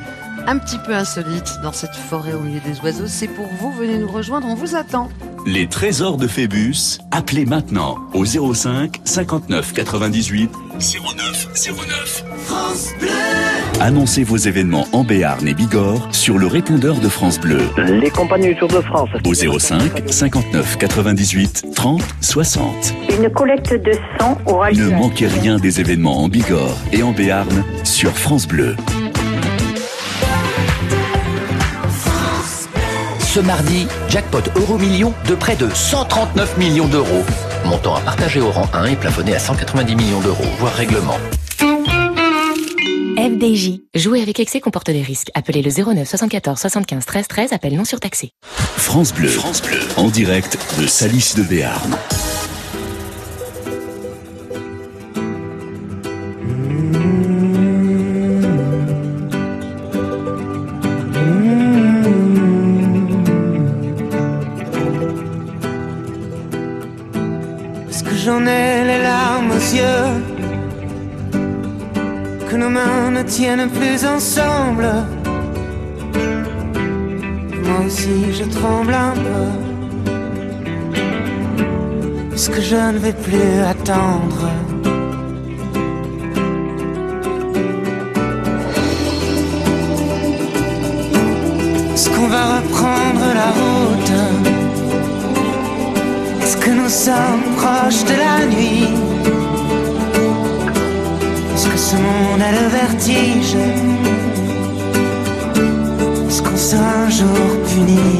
un petit peu insolite dans cette forêt au milieu des oiseaux. C'est pour vous, venez nous rejoindre, on vous attend. Les trésors de Phébus, appelez maintenant au 05 59 98 09 09. France Bleu. Annoncez vos événements en Béarn et Bigorre sur le répondeur de France Bleu Les compagnies du Tour de France. au 05 59 98 30 60. Une collecte de sang aura Ne lieu. manquez rien des événements en Bigorre et en Béarn sur France Bleu. Ce mardi, jackpot euro million de près de 139 millions d'euros. Montant à partager au rang 1 et plafonné à 190 millions d'euros, voire règlement. FDJ. Jouer avec excès comporte des risques. Appelez le 09 74 75 13 13. Appel non surtaxé. France Bleu, France Bleu, en direct de Salis de Béarn. Ne tiennent plus ensemble. Moi aussi je tremble un peu. Est-ce que je ne vais plus attendre. Est-ce qu'on va reprendre la route. Est-ce que nous sommes proches de la nuit? Ce monde a le vertige. Est-ce qu'on sera un jour puni?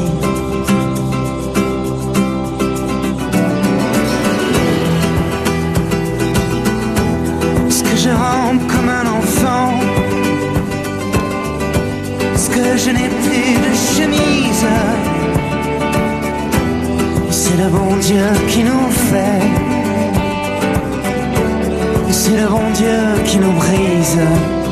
Est-ce que je rampe comme un enfant? Est-ce que je n'ai plus de chemise? C'est le bon Dieu qui nous fait. Qui nous brise.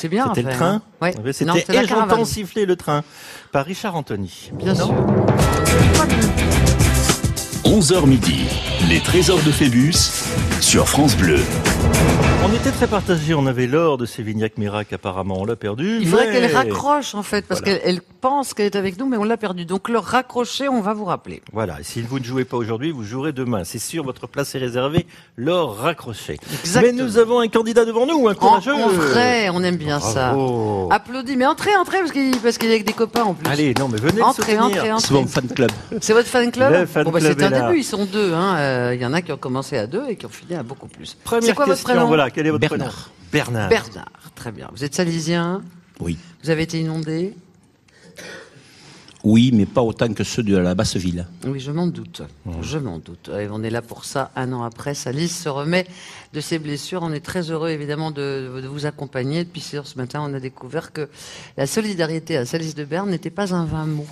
C'est bien C'était le train hein. Ouais. C'était Et j'entends siffler le train par Richard Anthony. Bien sûr. 11h midi, les trésors de Phébus sur France Bleu. On était très partagés, on avait l'or de Sévignac Mirac apparemment, on l'a perdu. Il faudrait mais- qu'elle raccroche en fait, parce Voilà. qu'elle elle pense qu'elle est avec nous, mais on l'a perdue. Donc le raccrocher, on va vous rappeler. Voilà, et si vous ne jouez pas aujourd'hui, vous jouerez demain. C'est sûr, votre place est réservée, l'or raccroché. Exactement. Mais nous avons un candidat devant nous, un En, courageux. en vrai, on aime bien Bravo. ça. Applaudis, mais entrez, entrez, parce qu'il parce qu'il est avec des copains en plus. Allez, non, mais venez Entrez, entrez, entrez. C'est mon fan club. C'est votre fan club Le fan Bon, bah, club c'est un là. début, ils sont deux. hein. Euh, Il y en a qui ont commencé à deux et qui ont fini à beaucoup plus. Première votre question, prénom voilà, quel est votre Bernard. prénom Bernard. Bernard, très bien. Vous êtes salésien Oui. Vous avez été inondé Oui, mais pas autant que ceux de la Basse-Ville. Oui, je m'en doute. Je m'en doute. Et on est là pour ça. Un an après, Salis se remet de ses blessures. On est très heureux, évidemment, de, de vous accompagner. Depuis ce matin, on a découvert que la solidarité à Salis de Berne n'était pas un vain mot.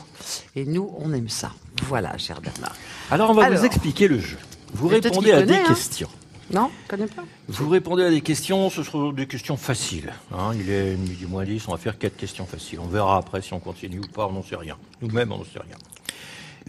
Et nous, on aime ça. Voilà, cher Bernard. Alors, on va Alors. vous expliquer le jeu. Vous répondez à connaît, des hein. questions. Non, je connais pas. Vous répondez à des questions, ce seront des questions faciles. hein. il est midi moins 10, on va faire quatre questions faciles. On verra après si on continue ou pas, on n'en sait rien. Nous-mêmes, on n'en sait rien.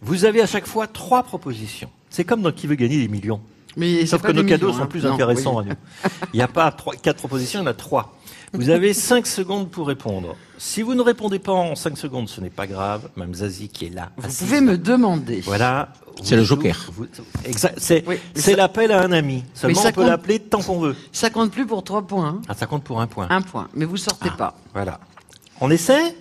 Vous avez à chaque fois trois propositions. C'est comme dans Qui veut gagner des millions. Mais Sauf que nos cadeaux sont hein. plus Non, intéressants oui. à nous. Il n'y a pas trois, quatre propositions, il y en a trois. Vous avez cinq secondes pour répondre. Si vous ne répondez pas en cinq secondes, ce n'est pas grave. Même Zazie qui est là. Vous assise pouvez me demander. Voilà. C'est le joker. C'est Oui, l'appel à un ami. Seulement, ça on peut l'appeler tant qu'on veut. Ça compte plus pour trois points. hein. Ah, ça compte pour un point. Un point. Mais vous sortez pas. Voilà. On essaie?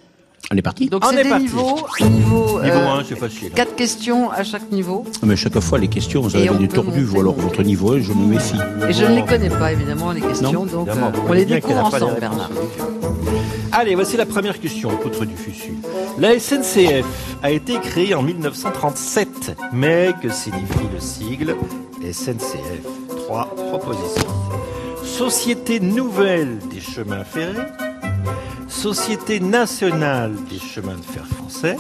On est parti Donc On c'est est des parti. niveaux. Niveau, Niveau euh, 1, c'est facile. Quatre questions à chaque niveau. Mais chaque fois, les questions, vous avez on des peut tordus, monter, vous, alors monter. votre niveau 1, je me méfie. Et je ne les connais pas, évidemment, les questions. Non, donc Évidemment, euh, on les bien qu'elle découvre a pas les ensemble, réponses. Bernard. Allez, voici la première question, poutre du fusu. La SNCF a été créée en 1937, mais que signifie le sigle SNCF Trois propositions. Société nouvelle des chemins ferrés, Société nationale des chemins de fer français,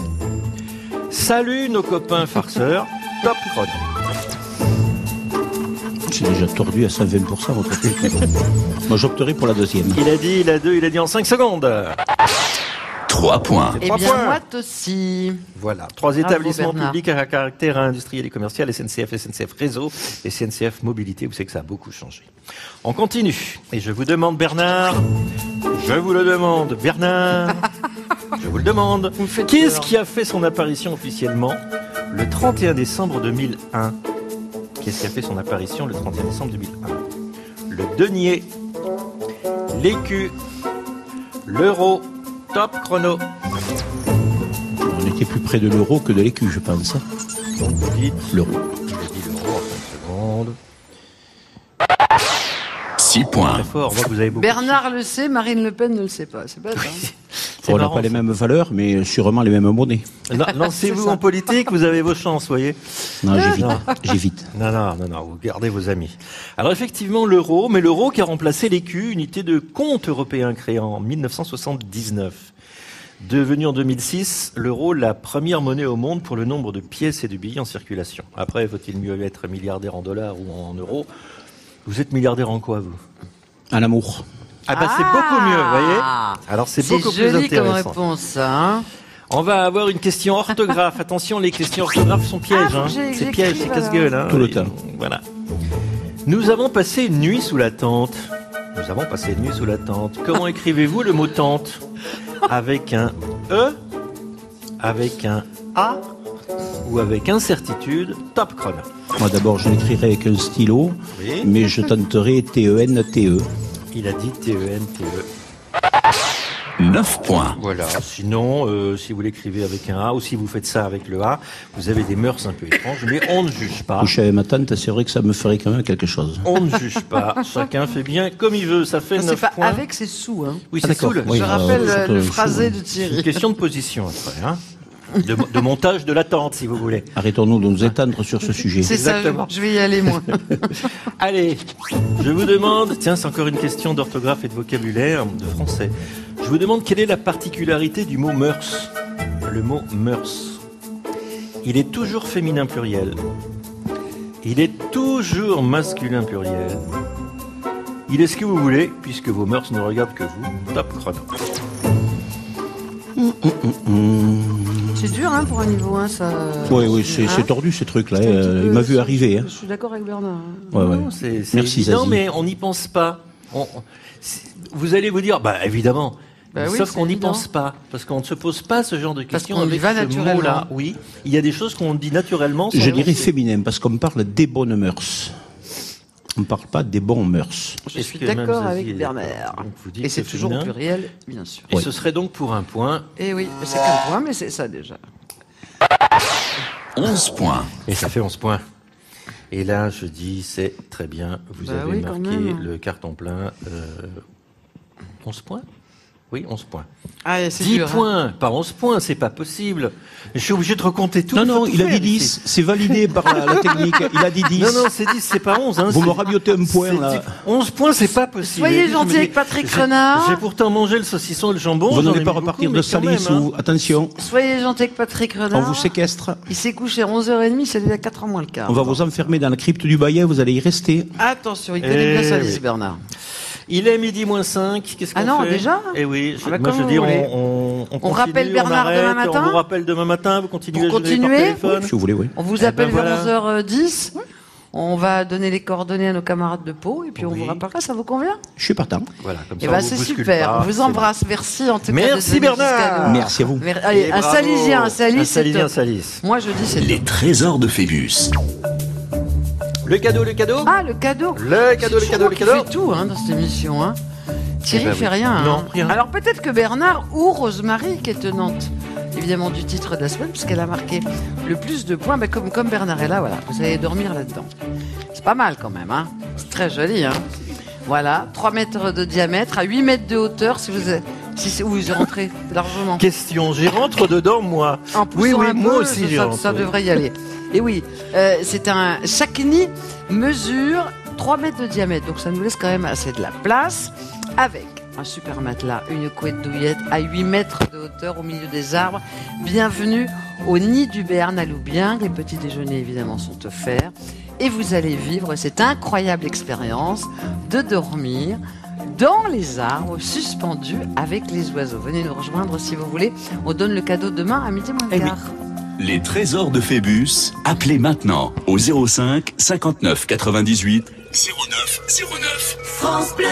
Salut nos copains farceurs, top chrono. C'est déjà tordu à 120% votre truc. Moi, j'opterai pour la deuxième. Il a dit, il a deux, il a dit en 5 secondes. 3 points. Eh Trois bien, points. moi aussi. Voilà, trois Bravo, établissements Bernard. publics à caractère industriel et commercial, SNCF, SNCF Réseau et SNCF Mobilité. Vous savez que ça a beaucoup changé. On continue. Et je vous demande, Bernard, je vous le demande, Bernard, [LAUGHS] je vous le demande, qu'est-ce qui a fait son apparition officiellement le 31 décembre 2001 Qu'est-ce qui a fait son apparition le 31 décembre 2001 Le denier, l'écu, l'euro, top chrono. On était plus près de l'euro que de l'écu, je pense. Vous dites L'euro. Je dis l'euro en 5 secondes. 6 points. Très fort, moi vous avez beaucoup. Bernard le sait, Marine Le Pen ne le sait pas. C'est pas ça. C'est [LAUGHS] On n'a pas les mêmes valeurs, mais sûrement les mêmes monnaies. Lancez-vous [LAUGHS] en politique, vous avez vos chances, vous voyez. Non, j'évite. Non. [LAUGHS] J'évite. Non, non, non, non, vous gardez vos amis. Alors effectivement, l'euro, mais l'euro qui a remplacé l'écu, unité de compte européen créée en 1979. Devenu en 2006, l'euro la première monnaie au monde pour le nombre de pièces et de billets en circulation. Après, faut-il mieux être milliardaire en dollars ou en euros? Vous êtes milliardaire en quoi, vous? Un amour. Ah bah c'est beaucoup mieux, vous voyez Ah. Alors c'est beaucoup plus joli comme intéressant. réponse, hein. On va avoir une question orthographe. Attention, les questions orthographe sont pièges. Ah, hein. C'est piège, c'est casse-gueule. Hein. Tout le temps. Voilà. Nous avons passé une nuit sous la tente. Nous avons passé une nuit sous la tente. Comment écrivez-vous le mot tente? Avec un E Avec un A Ou avec incertitude Top chrono. Moi, d'abord, je l'écrirai avec un stylo, Oui. mais je tenterai T-E-N-T-E. Il a dit E T-E-N-T-E. 9 points. Voilà. Sinon, euh, si vous l'écrivez avec un A ou si vous faites ça avec le A, vous avez des mœurs un peu étranges, mais on ne juge pas. Coucher avec ma tante, c'est vrai que ça me ferait quand même quelque chose. On ne juge pas. Chacun fait bien comme il veut. Ça fait Ça, C'est 9 pas points. avec, c'est sous. Hein. Oui, Ah, c'est saoul. Oui, Je euh, rappelle c'est, euh, le phrasé de C'est une Thierry. question de position après. Hein de, de montage de l'attente, si vous voulez. Arrêtons-nous de nous étendre sur ce sujet. C'est ça, Exactement. je vais y aller, moi. [LAUGHS] Allez, je vous demande, tiens, c'est encore une question d'orthographe et de vocabulaire de français. Je vous demande quelle est la particularité du mot mœurs. Le mot mœurs? Il est toujours féminin pluriel. Il est toujours masculin pluriel. Il est ce que vous voulez, puisque vos mœurs ne regardent que vous. Top chrono. C'est dur hein, pour un niveau 1, ça. Oui, oui, c'est Hein c'est tordu ces trucs-là. Euh, il m'a vu arriver. Hein. Je suis d'accord avec Bernard. Ouais, ouais. Non, c'est c'est Merci, évident, Zazie. mais on n'y pense pas. On- vous allez vous dire, bah évidemment. Bah oui, Sauf qu'on n'y pense pas, parce qu'on ne se pose pas ce genre de Parce questions qu'on y avec va ce naturellement. mot-là. Oui, il y a des choses qu'on dit naturellement. sans Je dirais féminin, parce qu'on parle des bonnes mœurs. On ne parle pas des bons mœurs. Je suis d'accord avec Bernard. Et c'est toujours féminin. pluriel, bien sûr. Et ce serait donc pour un point. Et oui, c'est qu'un point, mais c'est ça déjà. 11 points. Et ça fait 11 points. Et là, je dis, c'est très bien. Vous Bah avez oui, marqué le carton plein. euh, 11 points Oui, 11 points. Ah, c'est 10 dur, hein. points, pas 11 points, c'est pas possible. Je suis obligé de recompter tout. Non, non, il a dit ici. 10. C'est validé par la, la technique. Il a dit 10. Non, non, c'est 10, c'est pas 11. Hein, Vous me rabiotez un point, là. 10. 11 points, c'est pas possible. Soyez gentil avec Patrick Renard. J'ai pourtant mangé le saucisson et le jambon. Vous n'allez pas repartir de Salis hein. ou. Attention, Soyez gentil avec Patrick Renard. on vous séquestre. Il s'est couché à 11h30, c'est déjà 4 h moins le quart. On va vous enfermer dans la crypte du Bayet, vous allez y rester. Attention, il connaît bien Eh Salis. Bernard. Il est midi moins 5. Qu'est-ce qu'on Ah non, fait déjà Eh oui, je, Ah bah, moi je voulez. on, on, on On continue, rappelle Bernard on demain arrête, matin On vous rappelle demain matin, vous continuez Pour à jouer par téléphone. Si vous voulez, oui. On vous Eh appelle ben vers voilà. 11h10. On va donner les coordonnées à nos camarades de Pau et puis on Oui. vous rappellera, ça vous convient Je suis partant. Voilà, comme Eh ça, ben vous c'est super, pas, on vous embrasse, merci en tout cas. Merci venu jusqu'à Bernard. Merci à vous. Mer- Allez, Et un bravo. Salisien, un Salis, Un Salisien, top. Salis. Moi je dis c'est Les top. trésors de Phébus. Le cadeau, le cadeau Ah, le cadeau Le cadeau, le cadeau, le cadeau fait tout hein, dans cette émission. Hein. Thierry Eh ben fait oui. rien. Non, hein. rien. Alors peut-être que Bernard ou Rosemary, qui est tenante évidemment du titre de la semaine, puisqu'elle a marqué le plus de points, ben, comme, comme Bernard est là, voilà, vous allez dormir là-dedans. C'est pas mal quand même, hein. c'est très joli. Hein. Voilà, 3 mètres de diamètre, à 8 mètres de hauteur, si vous êtes, si c'est- où vous y rentrez largement. Question, j'y rentre dedans, moi. En Oui, oui, un moi peu, aussi, ça, j'y rentre, ça devrait y aller. Et oui, euh, c'est un. Chaque nid mesure 3 mètres de diamètre, donc ça nous laisse quand même assez de la place. Avec un super matelas, une couette douillette à 8 mètres de hauteur au milieu des arbres. Bienvenue au nid du Loubien. Les petits déjeuners, évidemment, sont offerts. Et vous allez vivre cette incroyable expérience de dormir dans les arbres, suspendus avec les oiseaux. Venez nous rejoindre si vous voulez. On donne le cadeau demain à midi moins Eh. Les trésors de Phébus, appelez maintenant au 05 59 98 09 09. France Bleu.